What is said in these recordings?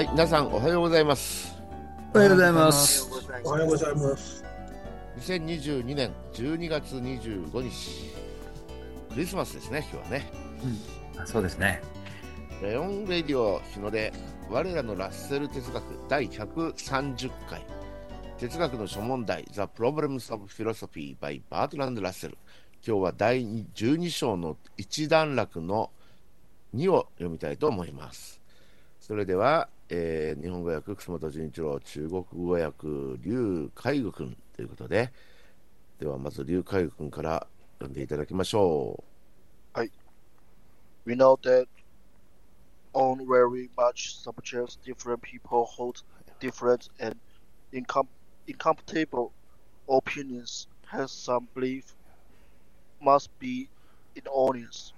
はい、皆さんおはようございます。おはようございます。おはようございます。2022年12月25日、クリスマスですね、今日はね。あそうですね。レオン・レディオ日の出、我らのラッセル哲学第130回、哲学の諸問題、The Problems of Philosophy by バートランド・ラッセル。今日は第12章の一段落の2を読みたいと思います。それでは、えー日本語訳、楠本純一郎、中国語訳、劉海愚君ということで、ではまず劉海愚君から読んでいただきましょ We know that on very much subjects different people hold different and incom- incompatible opinions, has some belief must be in audience.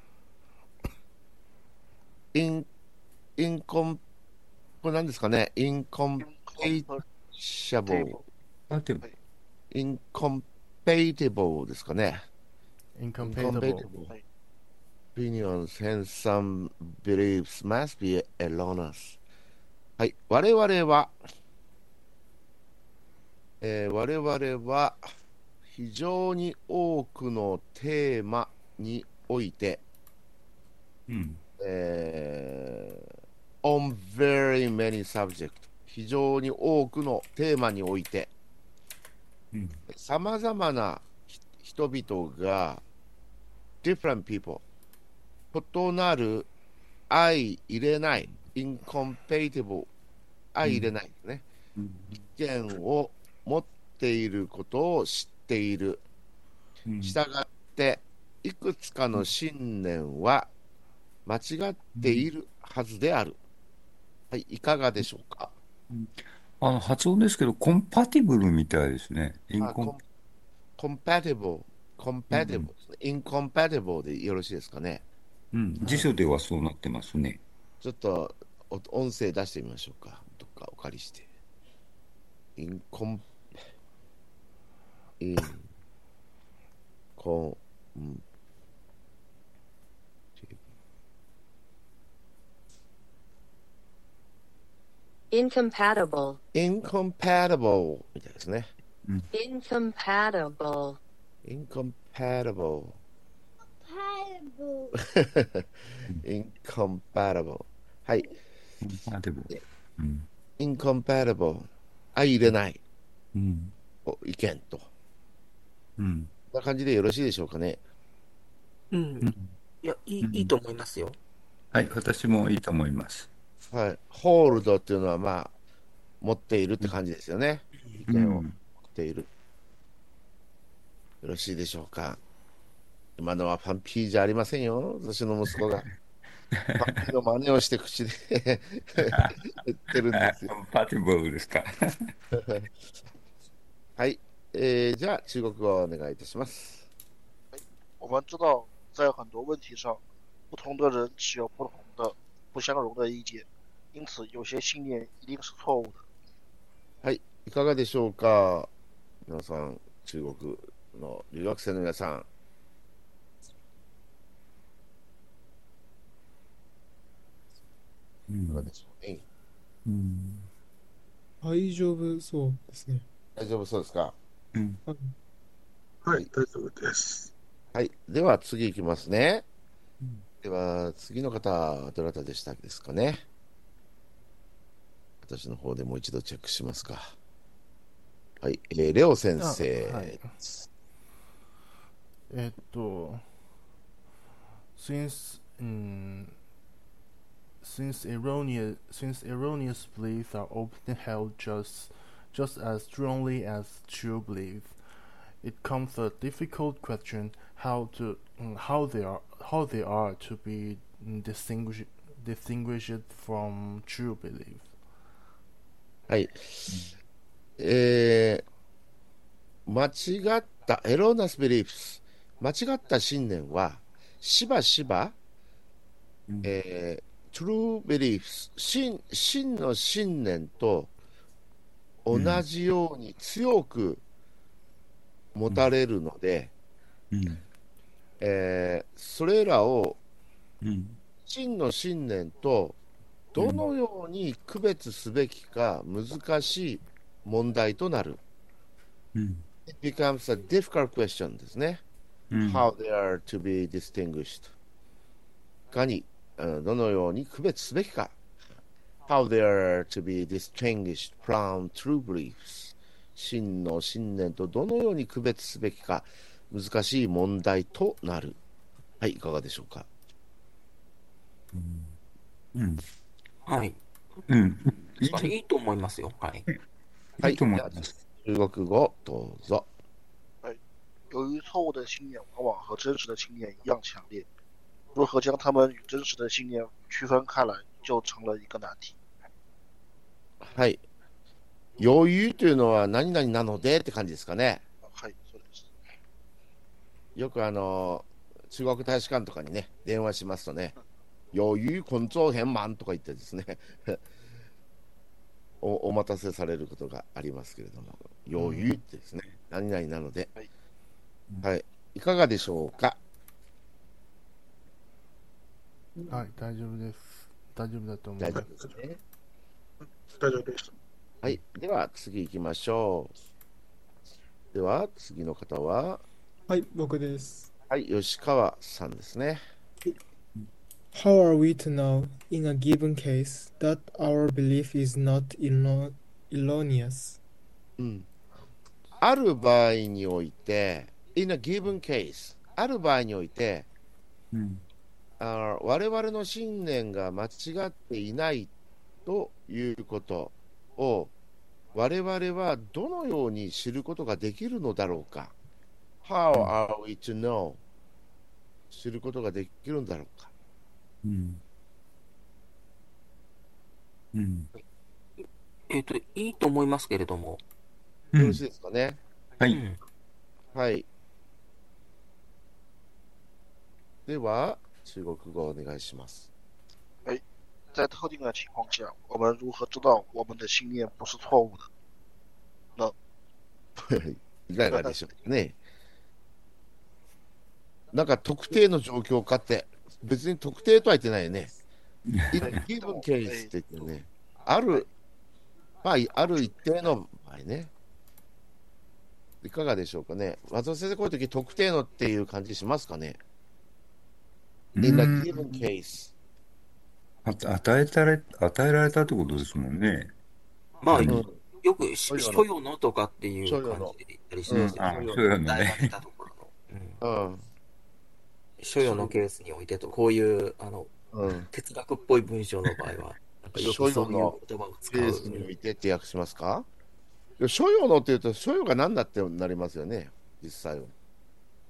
う。イン、インコン、これ何ですかね？インコンペシャボーインコンペイティブルですかね。incompatible. opinions and some beliefs must be erroneous. はい。我々は、えー我々は非常に多くのテーマにおいて、うん。えー on very many subjects. 非常に多くのテーマにおいて、うん。さまざまなひ人々が different people 異なる相入れない incompatible 相入れないね、うん。意見を持っていることを知っている。うん。したがっていくつかの信念は間違っているはずである、はいいかがでしょうか？あの発音ですけど、コンパティブルみたいですね。インコンあコン compatible compatible ですね、incompatible でよろしいですかね？うん。辞書ではそうなってますね。ちょっとお音声出してみましょうか。どっかお借りして。インコン、イン、コン、「incompatible インコンパタブルみたいですね。incompatible インコンパタブル。インコンパタブル。はい。コンパティブル。うん。インコンパタブル。相入れない。うん。お意見と。こうん。んな感じでよろしいでしょうかね。うん。いや、いい、いいと思いますよ。はい、私もいいと思います。はい。ホールドっていうのは、まあ、持っているって感じですよね。意う見を。ん。っている。よろしいでしょうか。今のはパンピーじゃありませんよ、私の息子が。パンピーの真似をして口で 言ってるんですよ。パティブルですか。はい、えー、じゃあ中国語をお願いいたします。我们知道，在很多问题上，不同的人持有不同的、不相容的意见，因此有些信念一定是错误的。はい、いかがでしょうか？皆さん、中国の留学生の皆さん。ういかがん。でしょう？ね。うん。大丈夫そうですね。大丈夫そうですか？うん。はい、大丈夫です。はい、では次いきますね。では次の方、どなたでしたですかね。私の方でもう一度チェックしますか。はい、えーレオ先生。はいえっと、since, うん、since erroneous since erroneous beliefs are often held just just as strongly as true beliefs, it comes a difficult question how to mm, how they are how they are to be mm, distinguished distinguished from true belief. はい。えー間違った、エローナスビリーフス、間違った信念は、しばしば、うんえー、true beliefs、真真の信念と同じように強く持たれるので、うん。えーそれらをうん。真の信念とどのように区別すべきか難しい問題となる。うん。It becomes a difficult question ですね。うん。how they are to be distinguished いかに、うんどのように区別すべきか how they are to be distinguished from true beliefs 真の信念とどのように区別すべきか難しい問題となるはいいかがでしょうか？うん。はい。うん。いいといいと思いますよ。はい。いいと思います。中国語どうぞ由于错误的信念往往和真实的信念一样强烈，如何将它们与真实的信念区分开来，就成了一个难题。はい余裕というのは何々なのでって感じですかねはい、そうです。よくあの中国大使館とかにね電話しますとね余裕根性変満とか言ってですね おお待たせされることがありますけれども余裕ってですね、何々なのではい、はい、いかがでしょうか？はい、大丈夫です。大丈夫だと思い大丈ます。夫ですね大丈夫です。はい、では次行きましょう。では次の方は？はい、僕です。はい、吉川さんですね。How are we to know in a given case that our belief is not erroneous? ある場合において、in a given case、ある場合において、うん、あ我々の信念が間違っていないということ。を、我々はどのように知ることができるのだろうか？How are we to know? 知ることができるんだろうか？うん。うん。えっと、いいと思いますけれども。うんよろしいですかね？はい。うんはい。では、中国語お願いします。在特定的情况下，我们如何知道我们的信念不是错误的？いかがでしょうかね。なんか特定の状況かって、別に特定とは言ってないよね。ギブンケースって言ってね。ある、まあ、ある一定の場合ね。いかがでしょうかね。松尾先生、こういう時特定のっていう感じしますかね。In a うん given case。あ与えたれ、与えられたってことですもんね。まあ、うんよくし、所有のとかっていう感じで言ったりしますようんあね。所有のねたところの。うんうん。所有のケースにおいてと、こういう、あの、うん。哲学っぽい文章の場合は、なんかよくそういう言葉を使う。ケースにおいてって訳しますか？所有のって言うと、所有が何だってなりますよね。実際は。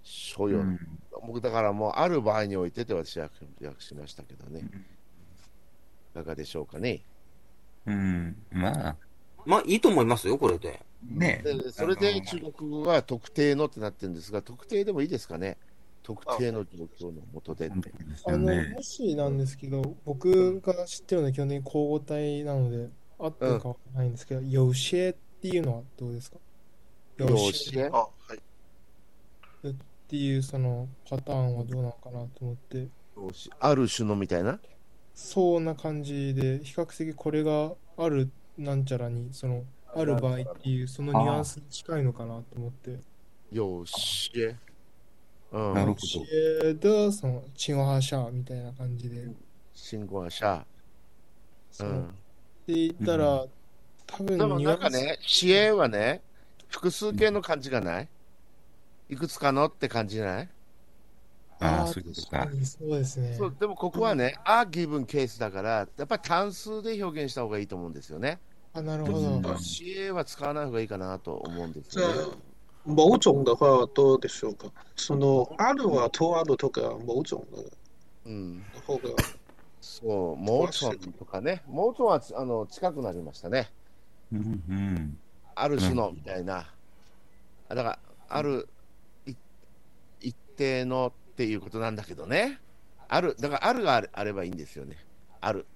所有の。うん。僕だからもうある場合においてって私は訳しましたけどね。いかがでしょうかね。うん。まあ、まあ、いいと思いますよ、これで。ね。でそれで中国語が特定のってなってるんですが、特定でもいいですかね。特定の状況のもとでって。ですあの、よね。もしなんですけど、僕が知ってるのは基本的に交互体なので、合ってるかわからないんですけど、有些っていうのはどうですか？有有些些啊，はい。っていうそのパターンはどうなのかなと思って、ある種のみたいな？そんな感じで、比較的これがあるなんちゃらに、その、ある場合っていう、そのニュアンスに近いのかなと思って。有些。うん。なるほど有些的その、チンワハシャみたいな感じで。信号車。うそう。ん。って言ったら、多分でもニュアンスなんかね、支援はね、複数形の感じがない？いくつかのって感じじゃない？ああ、そういうことかそうですね。そうでもここはね、あギブンケースだから、やっぱり単数で表現した方がいいと思うんですよね。あ、なるほうんど。支援は使わない方がいいかなと思うんですじゃあよね。、某種的話はどうでしょうか？その、あるはとあるとか、某種のうん。方が、そう、モーツォンとかね、モーツォンはつあの近くなりましたね。うん。うん。ある種のみたいな。あだから、あるい一定のっていうことなんだけどね。ある、だからあるがあれあればいいんですよね。ある。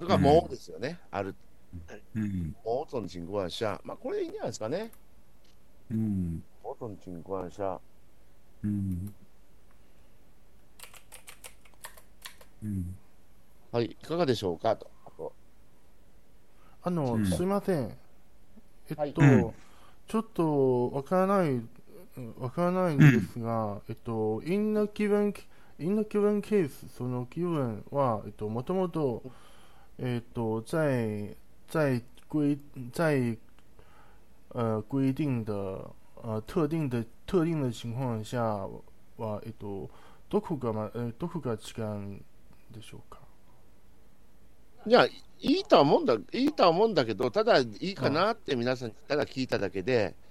だからもうですよね。ある。うん。某种情況下、まあこれでいいんじゃないですかね。うん。某种情況下。うん。うん。はい、いかがでしょうか？と。ああの、うんすいません。えっと、はいちょっとわからない、わからないんですが、うんえっと、in the given, in the given case、その given は、えっと、もともと、えっと、在、在规、在、呃、规定的、呃、特定的、特定的情況下は、えっと、どこが、ま、えどこが違うんでしょうかじゃあ、いいとは思うんだ、いいとは思うんだけど、ただいいかなって皆さんにただ聞いただけで、あ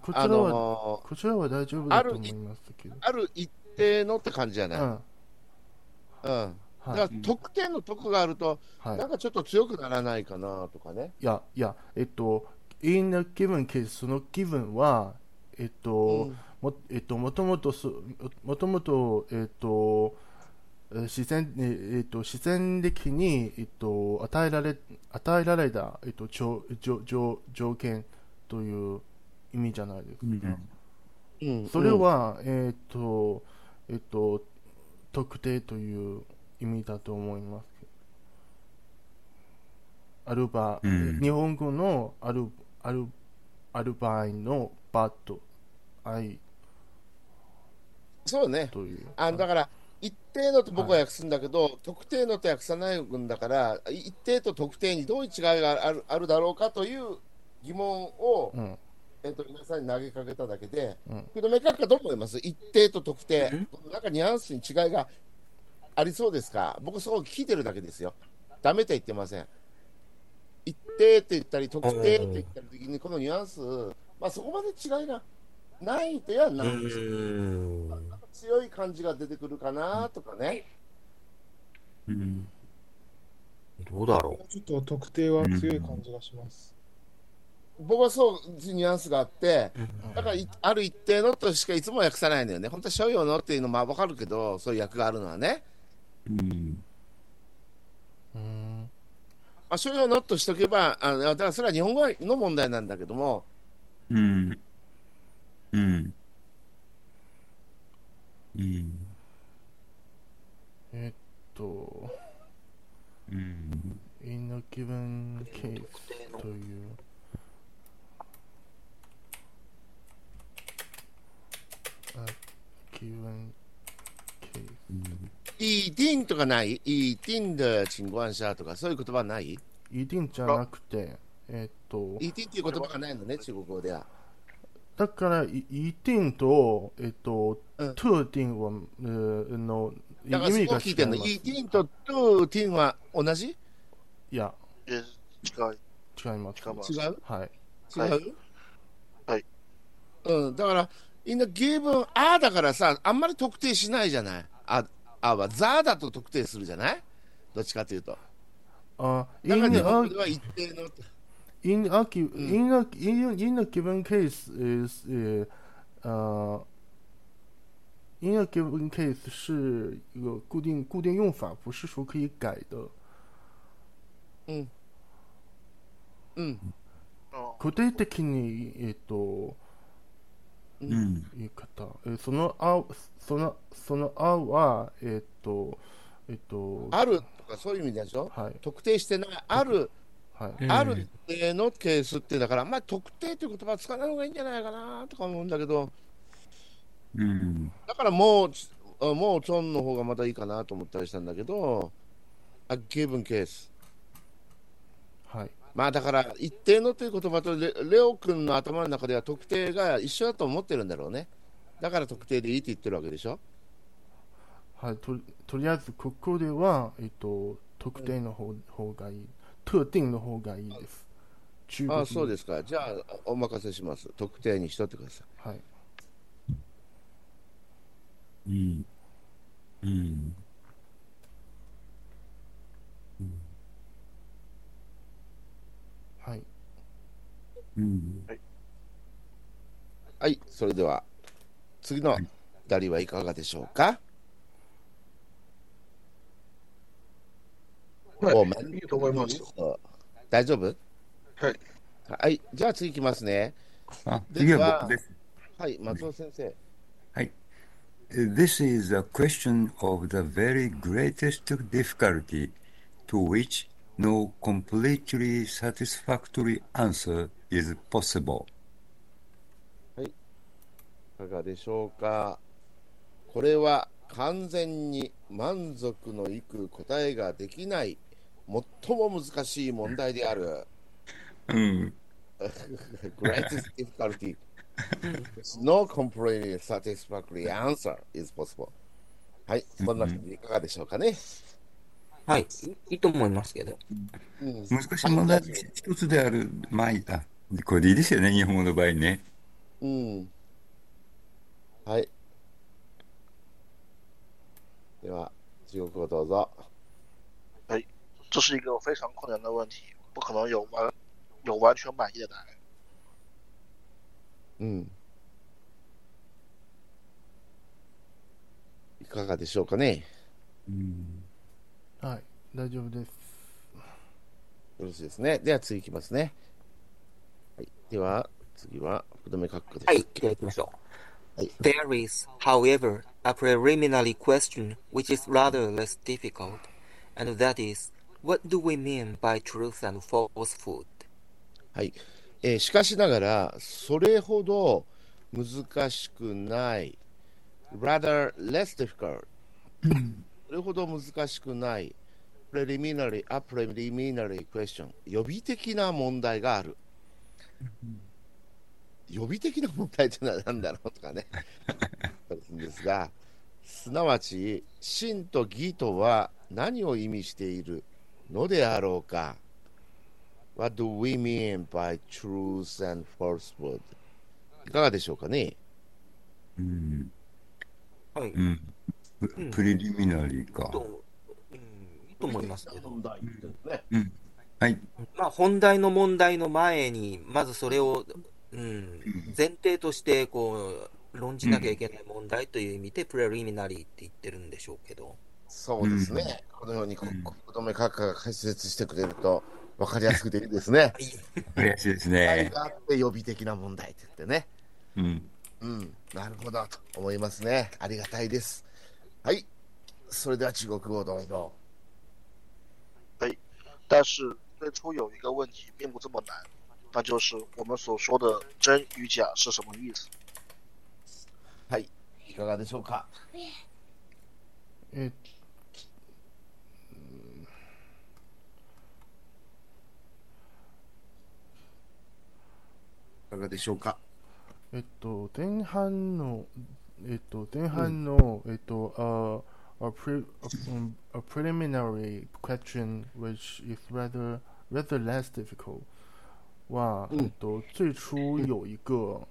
こちらは、のこちらは大丈夫だと思いますけど。ある一定のって感じじゃない。うん。うん。だからはい。得点の得があると、はいなんかちょっと強くならないかなとかね。いや、いや、えっと、in the given case、その given は、えっと、うんもえっと、もともとす、もともと、えっと、えー自然、えっと、自然的に、えっと、与えられ、与えられた、えっと、条、条、条条件という意味じゃないですか。うんそれ、は、えっと、えっと、特定という意味だと思います。アルバ、うん日本語のアル、アル、アルバイのバット、愛そうね。という。あだから、一定のと僕は訳すんだけど、特定のと訳さないんだから、一定と特定にどういう違いがあるあるだろうかという疑問を、うん。えっと皆さんに投げかけただけで、うんけど、明確かどう思います？一定と特定、なんかニュアンスに違いがありそうですか？僕、そう聞いてるだけですよ。ダメとは言ってません。一定って言ったり、特定って言ったり時に、このニュアンス、まあ、そこまで違いがないとはうないんですよ。ーん。強い感じが出てくるかなとかね。うんどうだろちょっと特定は強い感じがします。僕はそうニュアンスがあって、う。だからいある一定のとしかいつも訳さないのよね。本当は所要のっていうのもまあ分かるけど、そういう訳があるのはね。うんうん。まあ、所要のとしとけば、あだからそれは日本語の問題なんだけども、うんうんうんえっと、うん given case 特定のという。a いいティンとかない？いいティンでチンゴアンシャーとか、そういう言葉ない？一定じゃなくて、えっと、いいティンっていう言葉がないのね、中国語では。だから、い一定と、えっと、うん。特定は、えーの、意だから聞いてんの？違います。いいティンとトゥーティンは同じ？いや、え、違い、違います。違います。違う？はい。違う、はい。はい。うん、だから、みんなゲーム、あーだからさ、あんまり特定しないじゃない？あ、あは、ザーだと特定するじゃない？どっちかというと。あ、だから in 日本語では一定の。in a in a in in a given case is 呃呃 in a given case 是一个固定固定用法，不是说可以改的。うん。うん。あ固定的にえっとうん言い方、えそのあそのそのあはえっとえっとあるとかそういう意味でしょ？はい。特定してない、ある、はい。うんあるのケースってだから、あんまり特定という言葉は使わない方がいいんじゃないかなとか思うんだけど、うん。だからもう、あもうチョンの方がまたいいかなと思ったりしたんだけど、あ、ギブンケース。はいまあだから、一定のという言葉とレレオ君の頭の中では特定が一緒だと思ってるんだろうね。だから特定でいいって言ってるわけでしょ。はいととりあえずここではえっと特定の方方がいい特定の方がいいです。中国あそうですか。じゃあ、お任せします。特定にしとってください。はい。うんうんはい。うんはい、それでは、次の2人はいかがでしょうか、はいおめいいと思います。大丈夫はい。はい、じゃあ次いきますね。あ次は僕です。はい、松尾先生。はい。This is a question of the very greatest difficulty to which No completely satisfactory answer is possible. いかがでしょうか？これは完全に満足のいく答えができない最も難しい問題である。うん。Greatest difficulty. no completely satisfactory answer is possible. はい、こんな感じでいかがでしょうかね？はい。いいいと思いますけど。うん、難しい問題一つである。まあいい、あ、これでいいですよね、日本語の場合ね。うん。はい。では、中国語どうぞ。这是一个非常困难的问题，不可能有完有完全满意的答案。うん。いかがでしょうかね。うん。はい、大丈夫です。よろしいですね。では次いきますね。はい、では次は福留閣下ではい、す。では行きましょう。はい There is, however, a preliminary question which is rather less difficult, and that is, what do we mean by truth and falsehood? はい。えーしかしながら、それほど難しくない、rather less difficult、それほど難しくない、preliminary, a preliminary question、予備的な問題がある。予備的な問題というのは何だろうとかね、んですが、すなわち、真と義とは何を意味しているのであろうか。What do we mean by truth and falsehood? いかがでしょうかねうん。はい。うん。プリリミナリーか。と、うん、いいと思いますけど。ね。はい。まあ、本題の問題の前に、まずそれを、うん、前提として、こう、論じなきゃいけない問題という意味で、プレリミナリーって言ってるんでしょうけど。そうですね。このようにこうんこ子供閣下が解説してくれると分かりやすくていいですね。悔しいですね。題があって予備的な問題って言ってね。うん。うん、なるほどと思いますね。ありがたいです。はい。それでは中国語をどうぞ。但是最初有一个问题并不这么难，那就是我们所说的真与假是什么意思？はい。いかがでしょうかえいかがでしょうかえっと、前半の、えっと、前半の、えっと、a, a, pre, a, um, a preliminary question which is rather rather less difficult は、うんえっと、最初有一个、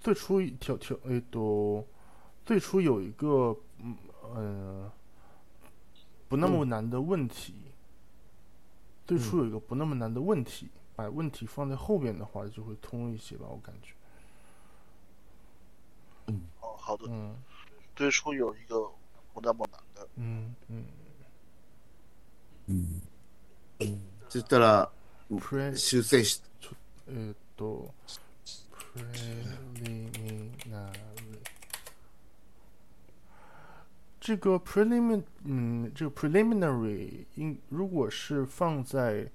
最初一条条、えっと、最初有一个、嗯呃，不那么难的问题，最初有一个不那么难的问题，把问题放在后边的话就会通一些吧，我感觉。哦，好的。嗯最初有一个不那么难的，嗯嗯うん。 そしたら、 ，pre 修正し、えーっと preliminary 这个 prelimin 嗯，这个 preliminary 应如果是放在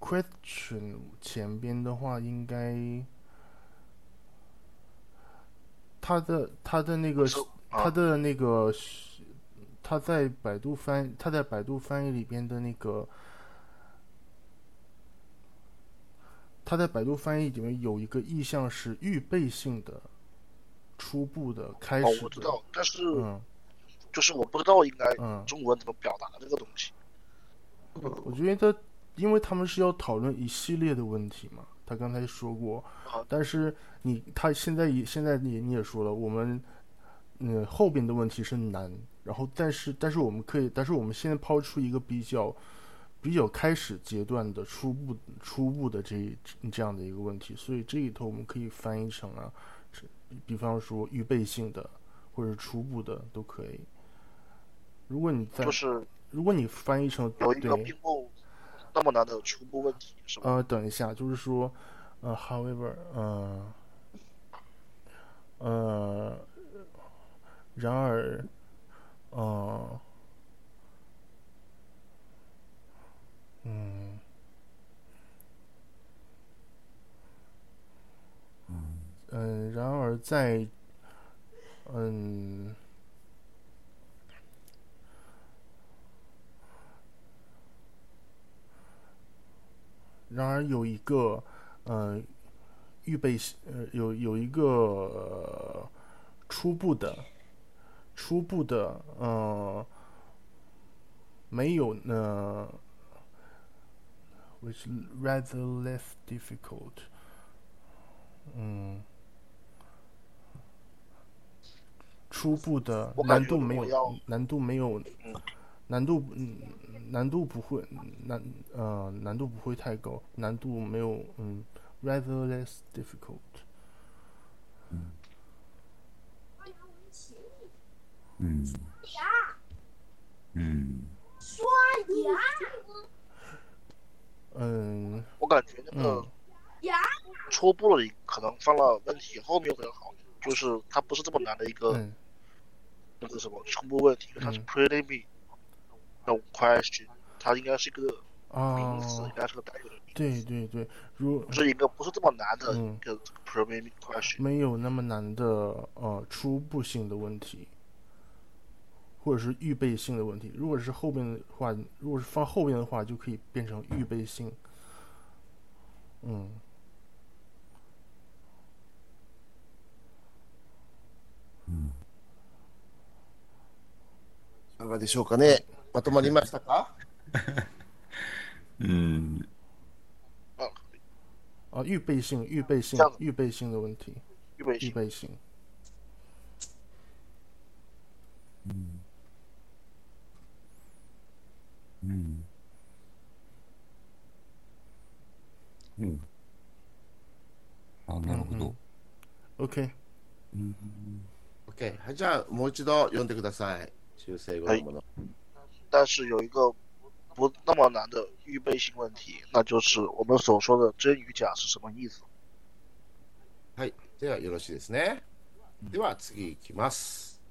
question 前边的话，应该它的它的那个是它啊，的那个是，它在百度翻，它在百度翻译里边的那个， 它在百度翻译里面有一个意向是预备性的、初步的、开哦，始的，我知道，但是嗯。就是我不知道应该嗯，中文怎么表达这个东西。我觉得，因为他们是要讨论一系列的问题嘛，他刚才说过。好，但是你他现在也现在你你也说了，我们嗯后边的问题是难，然后但是但是我们可以，但是我们现在抛出一个比较比较开始阶段的初步初步的这这样的一个问题，所以这里头我们可以翻译成啊，这比方说预备性的或者初步的都可以。如果你在就是如果你翻译成有一个并不那么难的初步问题，是吧？呃，等一下，就是说，呃，however，呃，呃，然而，呃，嗯，嗯，然而在，嗯，然而有一个，呃，预备，呃，有有一个初步的，初步的，呃，没有呢。，which rather less difficult，嗯，初步的我感觉难度没有如果要难度没有嗯难度嗯难度不会难呃难度不会太高，难度没有嗯 rather less difficult。うん。うん。 嗯。我感觉那个嗯。初步的可能犯了问题，后面有可能好，就是它不是这么难的一个、嗯。那个什么初步问题，它是嗯。Preliminary 那种 question，它应该是一个名词，啊应，该是个带有的名对对对，如，是一个不是这么难的嗯。一个 preliminary question。没有那么难的呃初步性的问题，或者是预备性的问题。如果是后边的话，如果是放后边的话，就可以变成预备性。嗯いかがでしょうかね。まとまりましたかうん。啊，啊，预备性、预备性这样、子预备性的问题，预预备性。 うん。あ、なるほど。OK，OK。はい、じゃあ、もう一度読んでください。修正後のもの。但是有一个不那么难的预备性问题，那就是我们所说的真与假是什么意思？はい。では、よろしいですね。では、次いきます。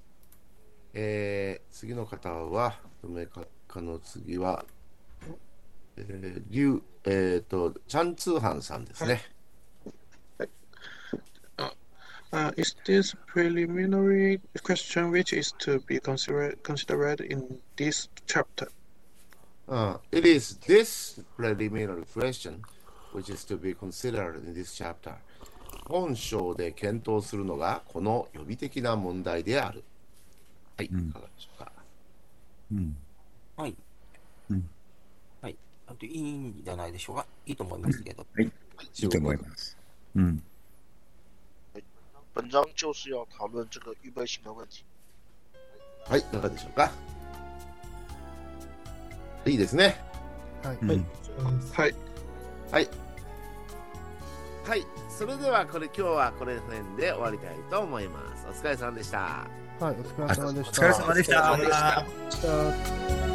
えー、次の方は、どめかかの次は、えー、りゅう、えっ、と、チャンツーハンさんですね。Uh, is this preliminary question which is to be considered considered in this chapter? Uh, it is this preliminary question which is to be considered in this chapter. 本章で検討するのがこの予備的な問題である。はい、いかがでしょうか。うん。はい。うんはい。いいんじゃないでしょうか。いいと思いますけど。いいと思います。うん。本章就是要讨论这个预备性的问题。はい、いかがでしょうか。いいですね。はい。はい。はい。はい、それではこれ今日はこれ辺で終わりたいと思います。お疲れ様でした。はい、お疲れ様でした。お疲れ様でしたお疲れ様でした